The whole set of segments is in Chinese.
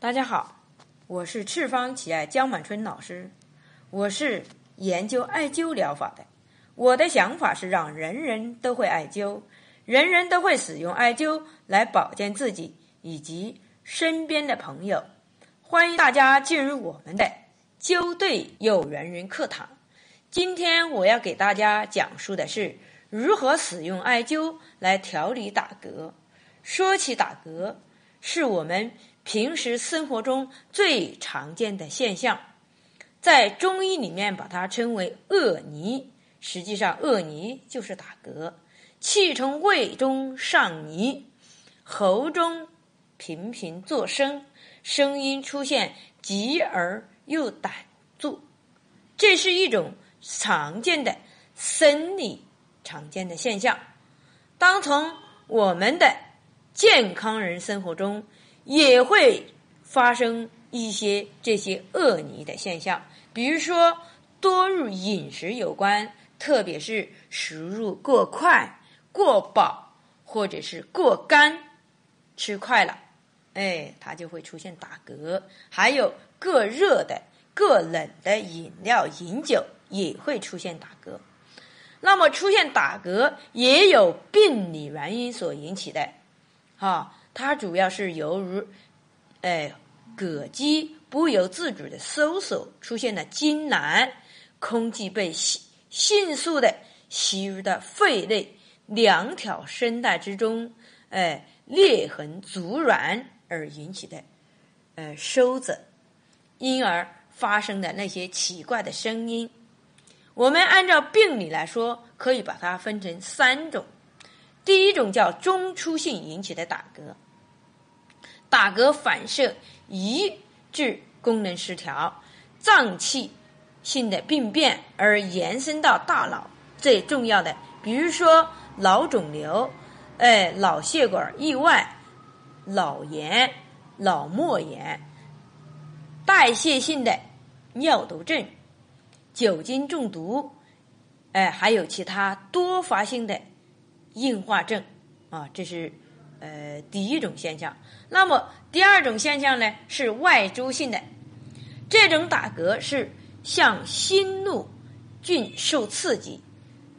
大家好，我是赤方奇艾江满春老师，我是研究艾灸疗法的。我的想法是让人人都会艾灸，人人都会使用艾灸来保健自己以及身边的朋友。欢迎大家进入我们的灸对有缘人课堂。今天我要给大家讲述的是如何使用艾灸来调理打嗝。说起打嗝，是我们平时生活中最常见的现象，在中医里面把它称为恶泥。实际上，恶泥就是打嗝，气从胃中上泥，喉中频频作声，声音出现急而又短住，这是一种常见的生理常见的现象。当从我们的健康人生活中，也会发生一些这些恶泥的现象，比如说多与饮食有关。特别是食入过快、过饱，或者是过干，吃快了，哎，它就会出现打嗝。还有过热的、过冷的饮料、饮酒也会出现打嗝。那么出现打嗝也有病理原因所引起的，哈，它主要是由于，哎，膈肌不由自主的收缩，出现了痉挛，空气被吸。迅速的吸入到肺内两条声带之中，哎，裂痕阻软而引起的，呃，收子，因而发生的那些奇怪的声音。我们按照病理来说，可以把它分成三种。第一种叫中出性引起的打嗝，打嗝反射抑制功能失调，脏器。性的病变而延伸到大脑，最重要的，比如说脑肿瘤、哎脑血管意外、脑炎、脑膜炎、代谢性的尿毒症、酒精中毒，哎，还有其他多发性的硬化症啊，这是呃第一种现象。那么第二种现象呢，是外周性的，这种打嗝是。向心怒菌受刺激，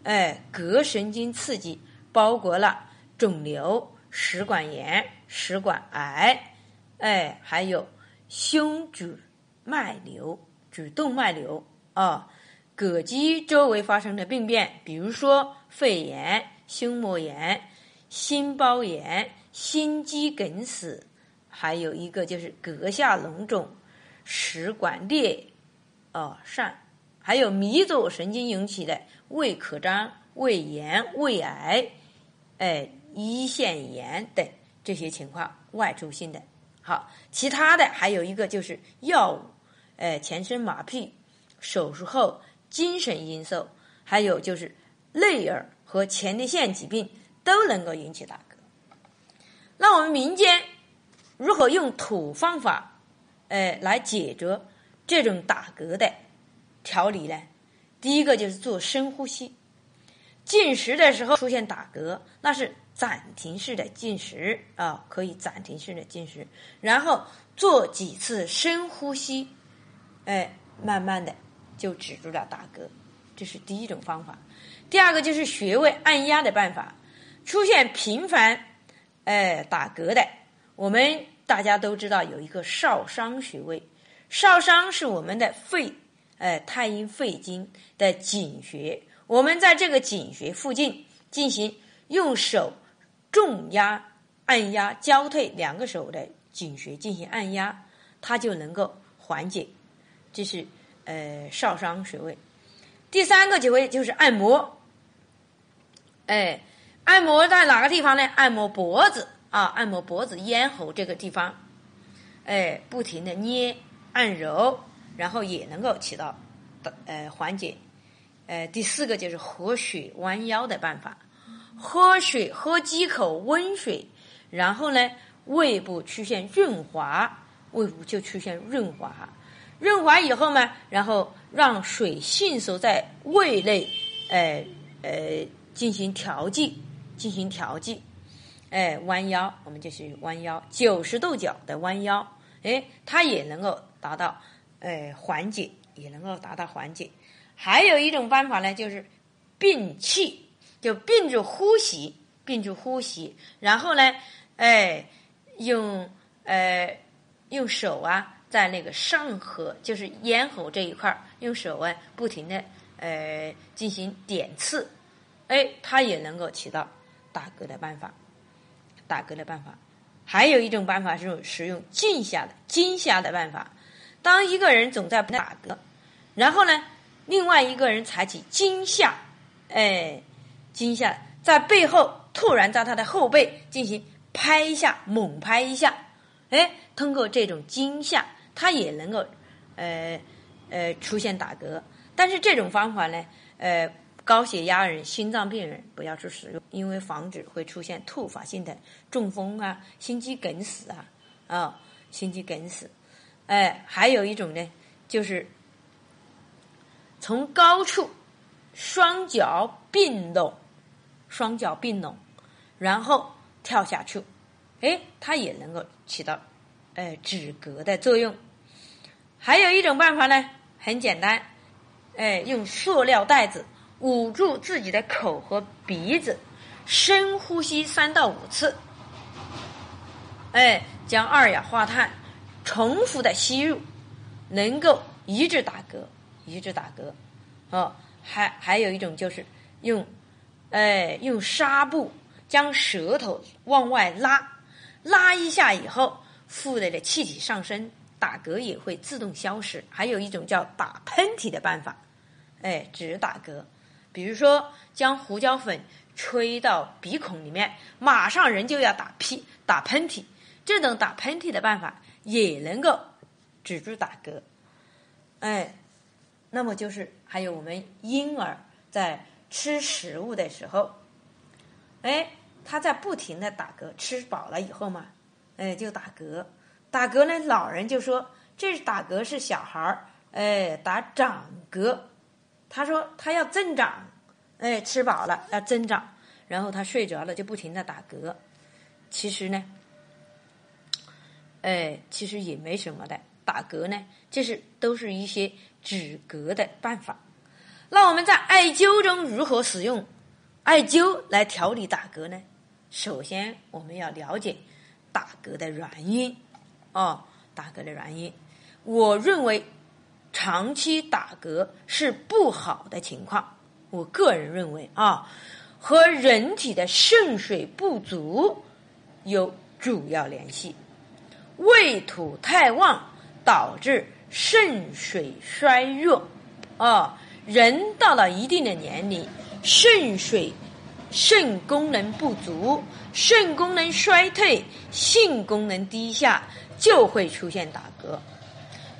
哎，膈神经刺激，包括了肿瘤、食管炎、食管癌，哎，还有胸主脉瘤、主动脉瘤啊，膈肌周围发生的病变，比如说肺炎、胸膜炎、心包炎、心肌梗死，还有一个就是膈下脓肿、食管裂。哦，疝，还有迷走神经引起的胃可张、胃炎、胃癌，哎，胰腺炎等这些情况，外周性的。好，其他的还有一个就是药物，哎，全身麻痹、手术后精神因素，还有就是内耳和前列腺疾病都能够引起打嗝。那我们民间如何用土方法，哎，来解决？这种打嗝的调理呢，第一个就是做深呼吸。进食的时候出现打嗝，那是暂停式的进食啊，可以暂停式的进食，然后做几次深呼吸，哎，慢慢的就止住了打嗝。这是第一种方法。第二个就是穴位按压的办法。出现频繁哎打嗝的，我们大家都知道有一个少商穴位。少商是我们的肺，呃，太阴肺经的井穴。我们在这个井穴附近进行用手重压、按压、交退两个手的井穴进行按压，它就能够缓解。这是呃少商穴位。第三个穴位就是按摩，哎，按摩在哪个地方呢？按摩脖子啊，按摩脖子、咽喉这个地方，哎，不停的捏。按揉，然后也能够起到呃缓解。呃，第四个就是喝水弯腰的办法，喝水喝几口温水，然后呢，胃部出现润滑，胃部就出现润滑，润滑以后呢，然后让水迅速在胃内，呃呃进行调剂，进行调剂。哎，弯腰，我们就是弯腰，九十度角的弯腰。哎，它也能够达到呃缓解，也能够达到缓解。还有一种方法呢，就是屏气，就屏住呼吸，屏住呼吸，然后呢，哎，用呃用手啊，在那个上颌，就是咽喉这一块儿，用手啊不停的呃进行点刺，哎，它也能够起到打嗝的办法，打嗝的办法。还有一种办法是使用静下的惊吓的办法。当一个人总在打嗝，然后呢，另外一个人采取惊吓，哎，惊吓在背后突然在他的后背进行拍一下，猛拍一下，哎，通过这种惊吓，他也能够呃呃出现打嗝。但是这种方法呢，呃。高血压人、心脏病人不要去使用，因为防止会出现突发性的中风啊、心肌梗死啊啊，心肌梗死。哎，还有一种呢，就是从高处双脚并拢，双脚并拢，然后跳下去，哎，它也能够起到哎止嗝的作用。还有一种办法呢，很简单，哎，用塑料袋子。捂住自己的口和鼻子，深呼吸三到五次，哎，将二氧化碳重复的吸入，能够抑制打嗝，抑制打嗝。哦，还还有一种就是用，哎，用纱布将舌头往外拉，拉一下以后，腹内的气体上升，打嗝也会自动消失。还有一种叫打喷嚏的办法，哎，止打嗝。比如说，将胡椒粉吹到鼻孔里面，马上人就要打屁、打喷嚏。这种打喷嚏的办法也能够止住打嗝。哎，那么就是还有我们婴儿在吃食物的时候，哎，他在不停的打嗝，吃饱了以后嘛，哎，就打嗝。打嗝呢，老人就说这是打嗝是小孩儿，哎，打长嗝。他说他要增长，哎，吃饱了要增长，然后他睡着了就不停的打嗝。其实呢，哎，其实也没什么的，打嗝呢，这是都是一些止嗝的办法。那我们在艾灸中如何使用艾灸来调理打嗝呢？首先我们要了解打嗝的原因，哦，打嗝的原因，我认为。长期打嗝是不好的情况，我个人认为啊，和人体的肾水不足有主要联系。胃土太旺导致肾水衰弱，啊，人到了一定的年龄，肾水、肾功能不足，肾功能衰退，性功能低下，就会出现打嗝。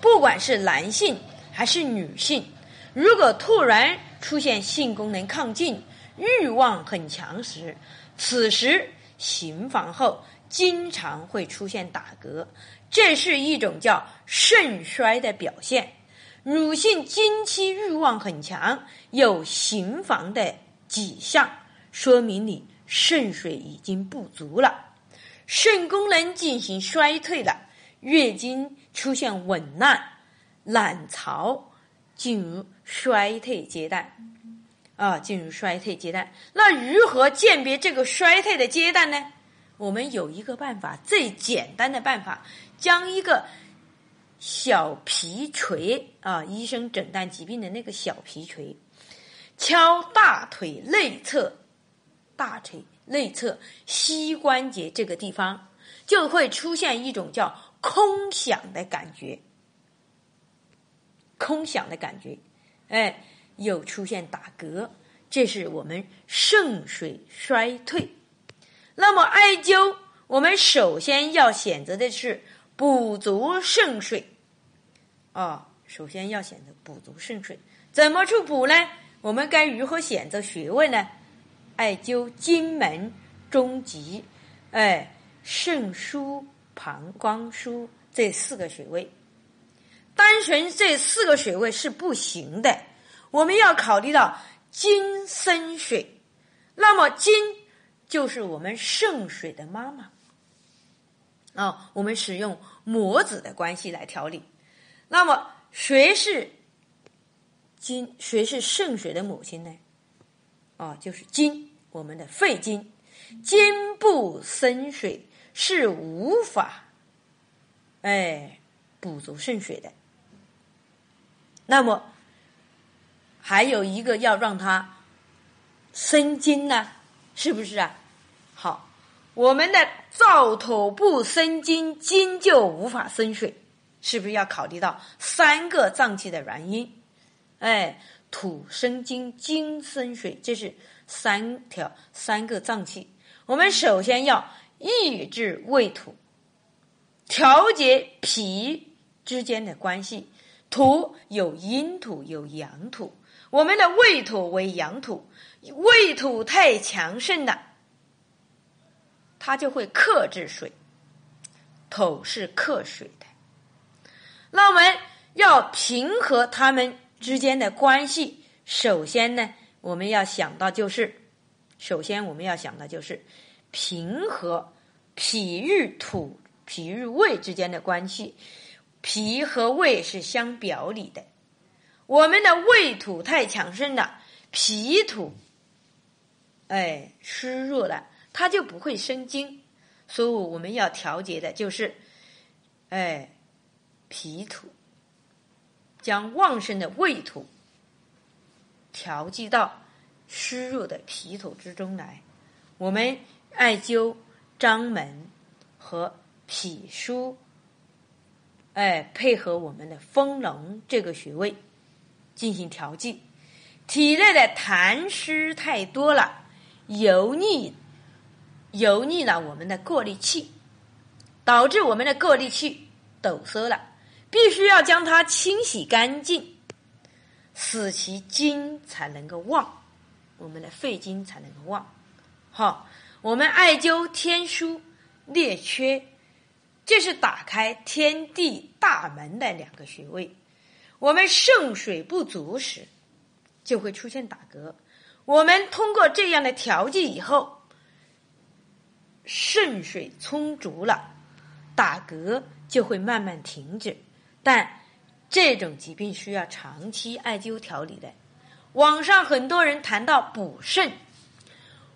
不管是男性还是女性，如果突然出现性功能亢进、欲望很强时，此时行房后经常会出现打嗝，这是一种叫肾衰的表现。女性经期欲望很强，有行房的迹象，说明你肾水已经不足了，肾功能进行衰退了。月经出现紊乱、卵巢进入衰退阶段，啊，进入衰退阶段。那如何鉴别这个衰退的阶段呢？我们有一个办法，最简单的办法，将一个小皮锤啊，医生诊断疾病的那个小皮锤，敲大腿内侧、大腿内侧膝关节这个地方，就会出现一种叫。空想的感觉，空想的感觉，哎，又出现打嗝，这是我们肾水衰退。那么艾灸，我们首先要选择的是补足肾水，啊，首先要选择补足肾水。怎么去补呢？我们该如何选择穴位呢？艾灸荆门、中极，哎，肾腧。膀胱腧这四个穴位，单纯这四个穴位是不行的。我们要考虑到金生水，那么金就是我们肾水的妈妈。哦，我们使用母子的关系来调理。那么，谁是金？谁是肾水的母亲呢？啊，就是金，我们的肺经。金不生水，是无法哎补足肾水的。那么，还有一个要让它生金呢，是不是啊？好，我们的燥土不生金，金就无法生水，是不是要考虑到三个脏器的原因？哎，土生金，金生水，这是三条三个脏器。我们首先要抑制胃土，调节脾之间的关系。土有阴土有阳土，我们的胃土为阳土，胃土太强盛了，它就会克制水。土是克水的，那我们要平和它们之间的关系。首先呢，我们要想到就是，首先我们要想到就是平和脾与土、脾与胃之间的关系。脾和胃是相表里的，我们的胃土太强盛了，脾土哎虚弱了，它就不会生精。所以我们要调节的就是哎脾土，将旺盛的胃土调剂到虚弱的脾土之中来。我们艾灸章门和脾腧。哎，配合我们的丰隆这个穴位进行调剂，体内的痰湿太多了，油腻油腻了我们的过滤器，导致我们的过滤器堵塞了，必须要将它清洗干净，使其精才能够旺，我们的肺经才能够旺。好，我们艾灸天枢、列缺。这是打开天地大门的两个穴位。我们肾水不足时，就会出现打嗝。我们通过这样的调剂以后，肾水充足了，打嗝就会慢慢停止。但这种疾病需要长期艾灸调理的。网上很多人谈到补肾，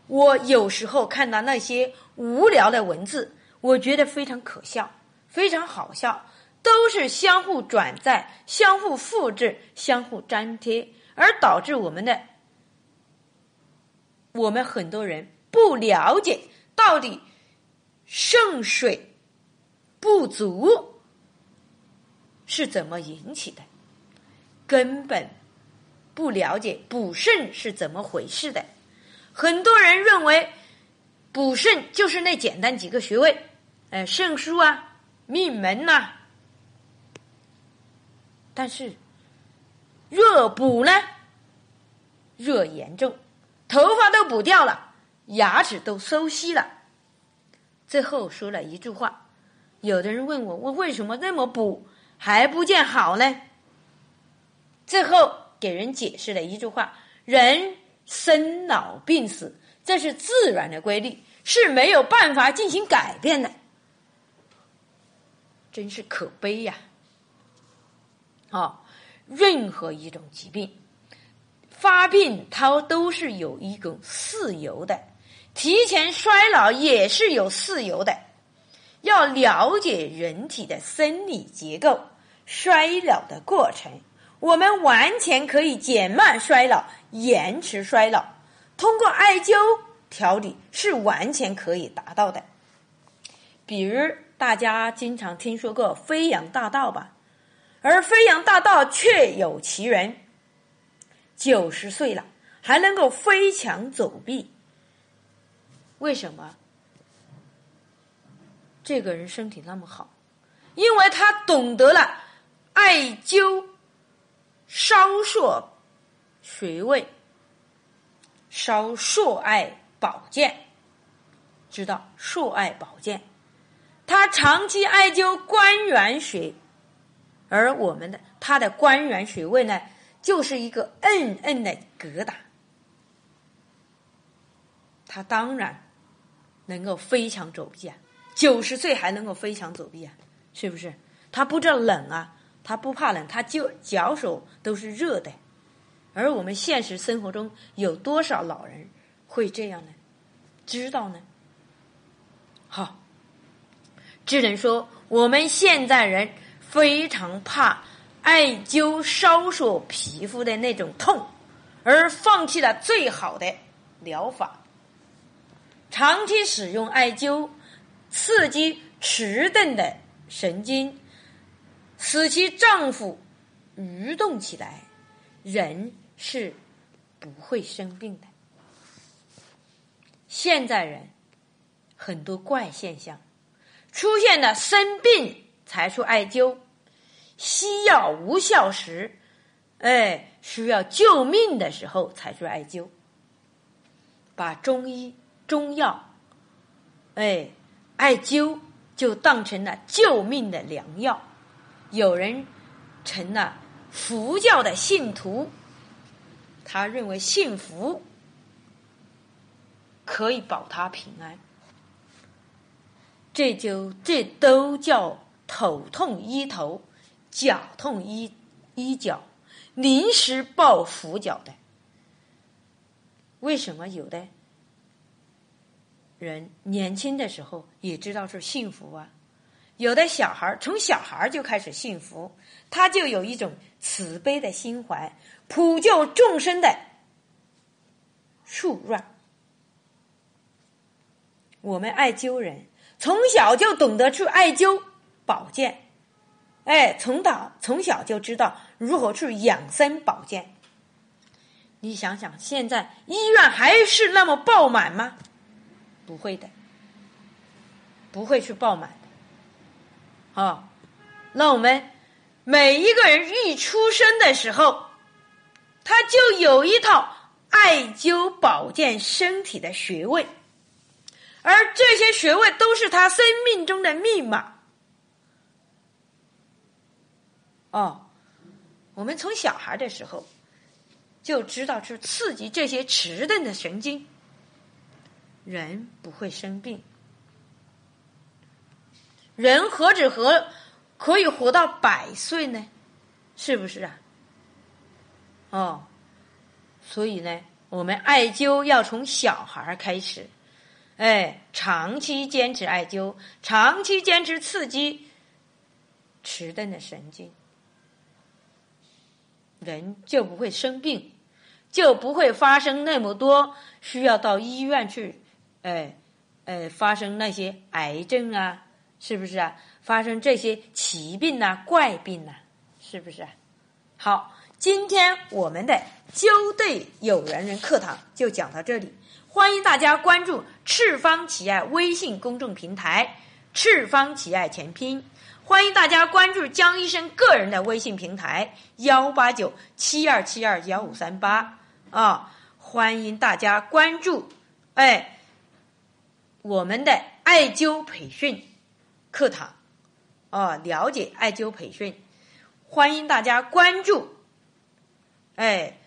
我有时候看到那些无聊的文字。我觉得非常可笑，非常好笑，都是相互转载、相互复制、相互粘贴，而导致我们的我们很多人不了解到底肾水不足是怎么引起的，根本不了解补肾是怎么回事的。很多人认为补肾就是那简单几个穴位。哎，肾腧啊，命门呐。但是热补呢，热严重，头发都补掉了，牙齿都收稀了。最后说了一句话，有的人问我，我为什么那么补还不见好呢？最后给人解释了一句话：人生老病死，这是自然的规律，是没有办法进行改变的。真是可悲呀！啊，任何一种疾病发病，它都是有一种事由的；提前衰老也是有事由的。要了解人体的生理结构、衰老的过程，我们完全可以减慢衰老、延迟衰老。通过艾灸调理是完全可以达到的。比如。大家经常听说过飞扬大道吧？而飞扬大道确有其人，九十岁了还能够飞墙走壁。为什么？这个人身体那么好，因为他懂得了艾灸烧硕穴位，烧硕艾保健，知道硕艾保健。他长期艾灸关元穴，而我们的他的关元穴位呢，就是一个硬硬的疙瘩。他当然能够飞墙走壁啊，九十岁还能够飞墙走壁啊，是不是？他不知道冷啊，他不怕冷，他就脚手都是热的。而我们现实生活中有多少老人会这样呢？知道呢？好，只能说我们现在人非常怕艾灸烧灼皮肤的那种痛，而放弃了最好的疗法。长期使用艾灸，刺激迟钝的神经，使其丈夫蠕动起来，人是不会生病的。现在人很多怪现象，出现了生病才去艾灸，西药无效时，哎，需要救命的时候才去艾灸，把中医。中药，哎，艾灸就当成了救命的良药。有人成了佛教的信徒，他认为信佛可以保他平安。这就这都叫头痛医头，脚痛医医脚，临时抱佛脚的。为什么有的？人年轻的时候也知道是幸福啊，有的小孩从小孩就开始幸福，他就有一种慈悲的心怀，普救众生的触软。我们艾灸人从小就懂得去艾灸保健，哎，从早从小就知道如何去养生保健。你想想，现在医院还是那么爆满吗？不会的，不会去爆满。啊，那我们每一个人一出生的时候，他就有一套艾灸保健身体的穴位，而这些穴位都是他生命中的密码。哦，我们从小孩的时候就知道去刺激这些迟钝的神经。人不会生病，人何止何可以活到百岁呢？是不是啊？哦，所以呢，我们艾灸要从小孩开始，哎，长期坚持艾灸，长期坚持刺激迟钝的神经，人就不会生病，就不会发生那么多需要到医院去。哎，呃，发生那些癌症啊，是不是啊？发生这些奇病呐、怪病呐，是不是啊？好，今天我们的灸对有缘人课堂就讲到这里，欢迎大家关注赤方奇爱微信公众平台“赤方奇爱全拼”，欢迎大家关注江医生个人的微信平台幺八九七二七二幺五三八啊，欢迎大家关注，哎。我们的艾灸培训课堂，啊，了解艾灸培训，欢迎大家关注。哎，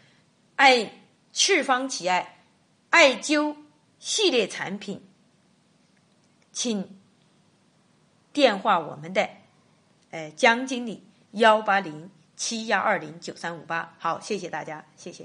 艾赤方奇艾艾灸系列产品，请电话我们的哎江经理幺八零七幺二零九三五八。好，谢谢大家，谢谢。